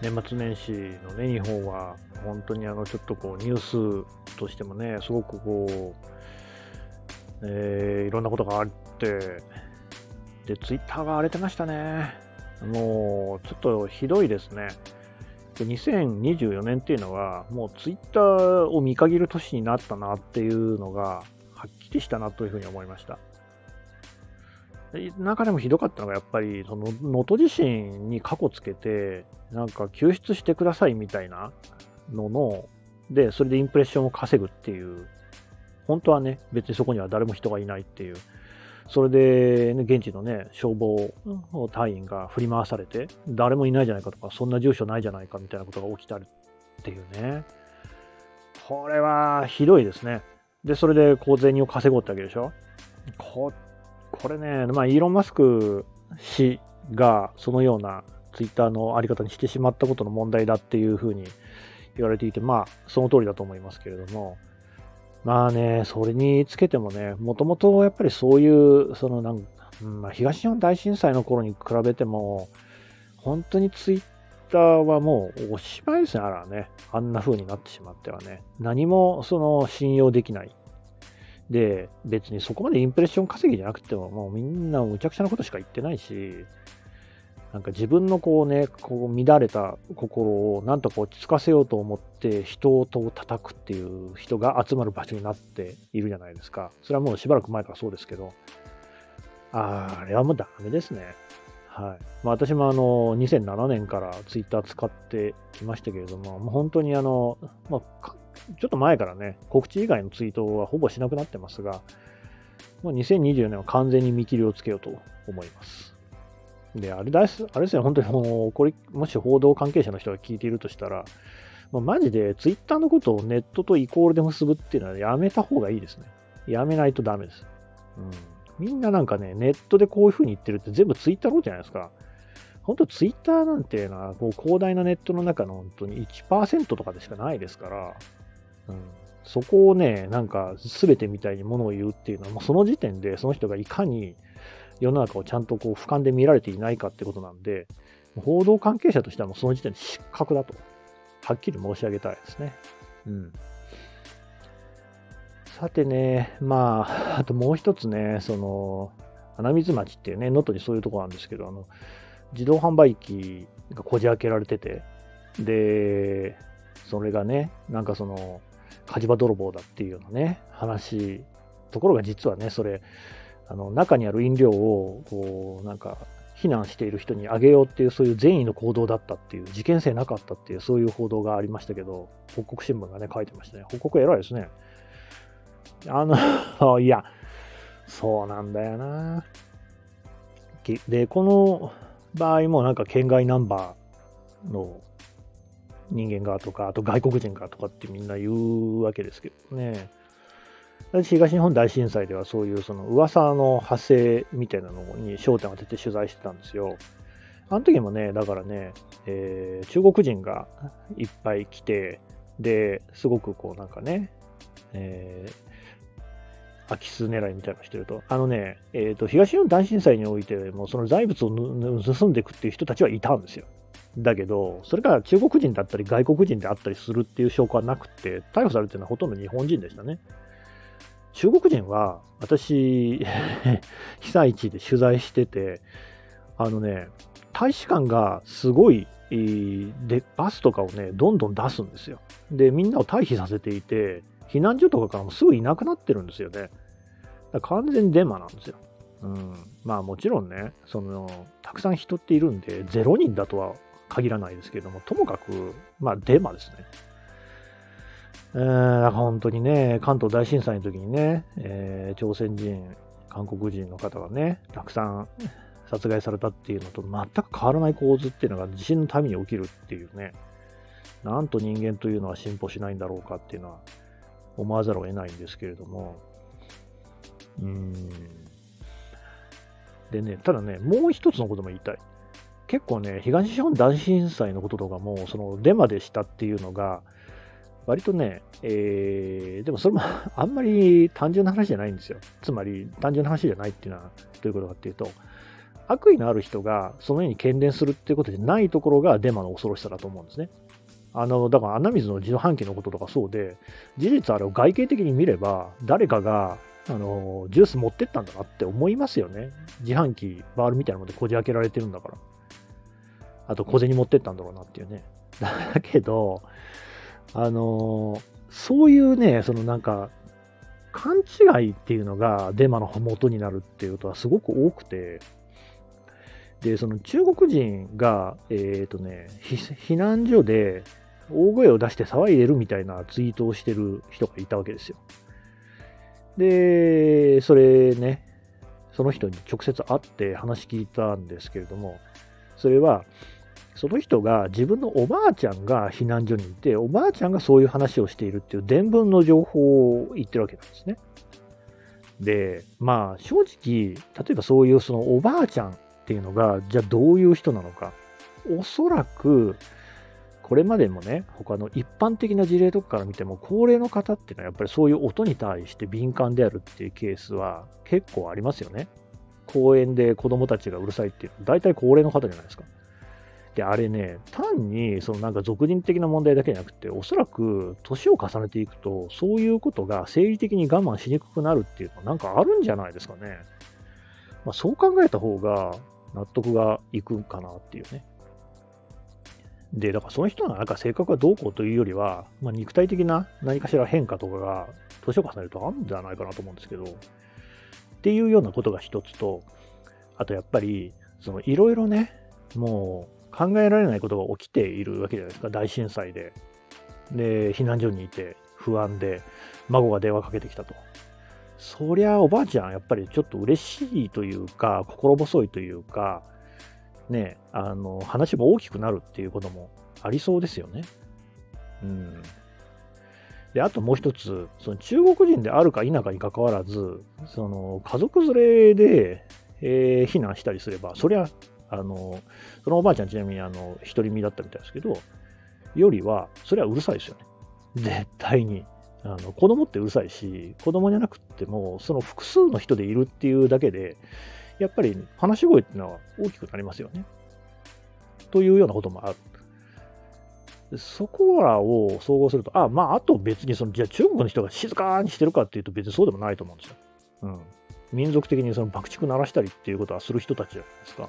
年末年始のね、日本は、本当にあの、ちょっとこう、ニュースとしてもね、すごくこう、えー、いろんなことがあって、で、ツイッターが荒れてましたね。もう、ちょっとひどいですね。2024年っていうのは、もうツイッターを見限る年になったなっていうのが、はっきりしたなというふうに思いました。中でもひどかったのが、やっぱり、その、能登地震に過去つけて、なんか救出してくださいみたいなのの、で、それでインプレッションを稼ぐっていう、本当はね、別にそこには誰も人がいないっていう、それで、ね、現地のね、消防隊員が振り回されて、誰もいないじゃないかとか、そんな住所ないじゃないかみたいなことが起きたりっていうね。これはひどいですね。で、それで小銭を稼ごうってわけでしょ。ここれね、まあ、イーロン・マスク氏がそのようなツイッターのあり方にしてしまったことの問題だっていうふうに言われていて、まあ、その通りだと思いますけれども、まあね、それにつけてもね、もともとやっぱりそういう、そのなん、まあ、東日本大震災の頃に比べても、本当にツイッターはもうおしまいですね、あらね。あんな風になってしまってはね。何もその信用できない。で、別にそこまでインプレッション稼ぎじゃなくても、もうみんなむちゃくちゃなことしか言ってないし、なんか自分のこうね、こう乱れた心をなんとか落ち着かせようと思って人を叩くっていう人が集まる場所になっているじゃないですか。それはもうしばらく前からそうですけど、あれはもうダメですね。はい。まあ、私もあの、2007年からツイッター使ってきましたけれども、もう本当にあの、まあ、ちょっと前からね、告知以外のツイートはほぼしなくなってますが、もう2024年は完全に見切りをつけようと思います。で、あれだあれですね、本当にもう、これ、もし報道関係者の人が聞いているとしたら、もうマジでツイッターのことをネットとイコールで結ぶっていうのはやめた方がいいですね。やめないとダメです。うん。みんななんかね、ネットでこういう風に言ってるって全部ツイッターのことじゃないですか。本当ツイッターなんていうのは、こう広大なネットの中の本当に1%とかでしかないですから、ん、そこをね、なんか全てみたいにものを言うっていうのは、もうその時点でその人がいかに世の中をちゃんとこう俯瞰で見られていないかってことなんで、報道関係者としてはもうその時点で失格だと、はっきり申し上げたいですね。うん。さてね、まあ、あともう一つね、その、穴水町っていうね、能登にそういうとこなんですけど、あの、自動販売機がこじ開けられてて、で、それがね、なんかその、火事場泥棒だっていうようなね、話、ところが実はね、それ、あの、中にある飲料を、こう、なんか、避難している人にあげようっていう、そういう善意の行動だったっていう、事件性なかったっていう、そういう報道がありましたけど、北国新聞がね、書いてましたね。北国偉いですね。あの、いや、そうなんだよな。で、この場合もなんか県外ナンバーの人間がとか、あと外国人がとかってみんな言うわけですけどね。私、東日本大震災ではそういうその噂の発生みたいなのに焦点を当てて取材してたんですよ。あの時もね、だからね、えー、中国人がいっぱい来て、で、すごくこうなんかね、えー、空き巣狙いみたいなのしてると、あのね、えっ、ー、と、東日本大震災においても、その財物を盗んでいくっていう人たちはいたんですよ。だけど、それが中国人だったり外国人であったりするっていう証拠はなくて、逮捕されてるのはほとんど日本人でしたね。中国人は、私、被災地で取材してて、あのね、大使館がすごい、で、バスとかをね、どんどん出すんですよ。で、みんなを退避させていて、避難所とかからもすぐいなくなってるんですよね。完全にデマなんですよ。うん。まあもちろんね、その、たくさん人っているんで、0人だとは限らないですけども、ともかく、まあデマですね。えー、本当にね、関東大震災の時にね、えー、朝鮮人、韓国人の方がね、たくさん殺害されたっていうのと全く変わらない構図っていうのが地震のために起きるっていうね、なんと人間というのは進歩しないんだろうかっていうのは思わざるを得ないんですけれども、うん。でね、ただね、もう一つのことも言いたい。結構ね、東日本大震災のこととかも、そのデマでしたっていうのが、割とね、えー、でもそれも あんまり単純な話じゃないんですよ。つまり単純な話じゃないっていうのはどういうことかっていうと、悪意のある人がそのように喧伝するっていうことでないところがデマの恐ろしさだと思うんですね。あの、だから穴水の自動販機のこととかそうで、事実あれを外形的に見れば、誰かが、あの、ジュース持ってったんだなって思いますよね。自販機、バールみたいなものでこじ開けられてるんだから。あと小銭持ってったんだろうなっていうね。だけど、あの、そういうね、そのなんか、勘違いっていうのがデマの元になるっていうことはすごく多くて、で、その中国人が、えっ、ー、とね、避難所で大声を出して騒いでるみたいなツイートをしてる人がいたわけですよ。で、それね、その人に直接会って話聞いたんですけれども、それは、その人が自分のおばあちゃんが避難所にいて、おばあちゃんがそういう話をしているっていう伝聞の情報を言ってるわけなんですね。で、まあ正直、例えばそういうそのおばあちゃんっていうのが、じゃあどういう人なのか。おそらく、これまでもね、他の一般的な事例とかから見ても、高齢の方っていうのはやっぱりそういう音に対して敏感であるっていうケースは結構ありますよね。公園で子供たちがうるさいっていうのは大体高齢の方じゃないですか。で、あれね、単にそのなんか俗人的な問題だけじゃなくて、おそらく年を重ねていくと、そういうことが生理的に我慢しにくくなるっていうのはなんかあるんじゃないですかね。まあ、そう考えた方が納得がいくかなっていうね。で、だからその人のなんか性格がどうこうというよりは、まあ、肉体的な何かしら変化とかが年を重ねるとあるんじゃないかなと思うんですけど、っていうようなことが一つと、あとやっぱり、そのいろいろね、もう考えられないことが起きているわけじゃないですか、大震災で。で、避難所にいて不安で、孫が電話かけてきたと。そりゃおばあちゃん、やっぱりちょっと嬉しいというか、心細いというか、ね、あの、話も大きくなるっていうこともありそうですよね。うん。で、あともう一つ、その中国人であるか否かにかかわらず、その家族連れで、えー、避難したりすれば、そりゃあの、そのおばあちゃんちなみにあの、独り身だったみたいですけど、よりは、それはうるさいですよね。絶対に。あの子供ってうるさいし、子供じゃなくても、その複数の人でいるっていうだけで、やっぱり話し声っていうのは大きくなりますよね。というようなこともある。そこらを総合すると、あ、まあ、あと別にその、じゃあ中国の人が静かにしてるかっていうと別にそうでもないと思うんですよ。うん。民族的にその爆竹鳴らしたりっていうことはする人たちじゃないですか。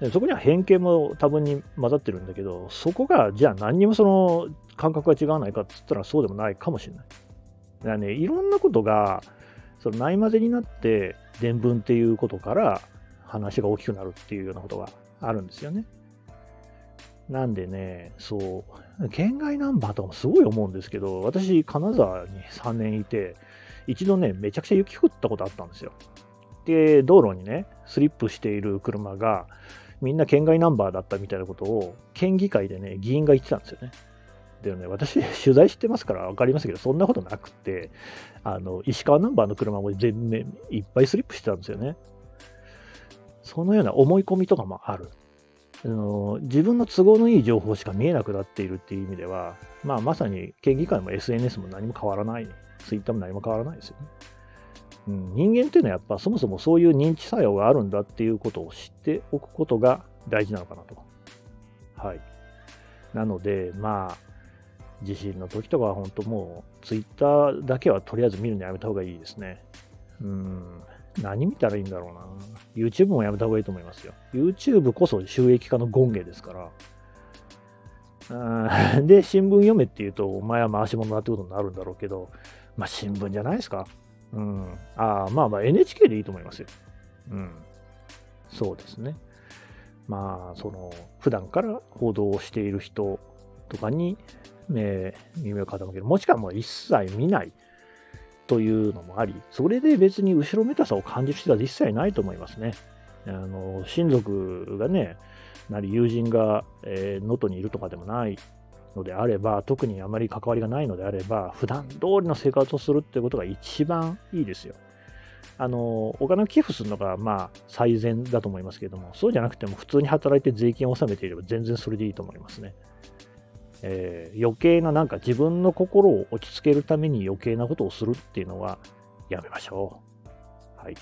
でそこには偏見も多分に混ざってるんだけど、そこがじゃあ何にもその感覚が違わないかって言ったらそうでもないかもしれない。だからね、いろんなことがそのないまぜになって伝聞っていうことから話が大きくなるっていうようなことがあるんですよね。なんでね、そう、県外ナンバーとかもすごい思うんですけど、私、金沢に3年いて、一度ね、めちゃくちゃ雪降ったことあったんですよ。で、道路にね、スリップしている車が、みんな県外ナンバーだったみたいなことを、県議会でね、議員が言ってたんですよね。でね、私、取材してますから分かりますけど、そんなことなくて、あの、石川ナンバーの車も全面いっぱいスリップしてたんですよね。そのような思い込みとかもある。あの自分の都合のいい情報しか見えなくなっているっていう意味では、まあ、まさに県議会も SNS も何も変わらない、Twitter も何も変わらないですよね。うん、人間っていうのはやっぱそもそもそういう認知作用があるんだっていうことを知っておくことが大事なのかなと。はい。なので、まあ、地震の時とかは本当もう、ツイッターだけはとりあえず見るのやめた方がいいですね。うん。何見たらいいんだろうな。YouTube もやめた方がいいと思いますよ。YouTube こそ収益化の権限ですから。うんで、新聞読めって言うと、お前は回し物だってことになるんだろうけど、まあ新聞じゃないですか。うん。ああ、まあまあ NHK でいいと思いますよ。うん。そうですね。まあ、その、普段から報道をしている人とかに、ね、耳を傾ける。もしくはもう一切見ないというのもあり、それで別に後ろめたさを感じる人は実際ないと思いますね。あの、親族がね、なり友人が能登、えー、にいるとかでもないのであれば、特にあまり関わりがないのであれば、普段通りの生活をするってことが一番いいですよ。あの、お金を寄付するのが、まあ、最善だと思いますけれども、そうじゃなくても普通に働いて税金を納めていれば全然それでいいと思いますね。えー、余計ななんか自分の心を落ち着けるために余計なことをするっていうのはやめましょう。はい。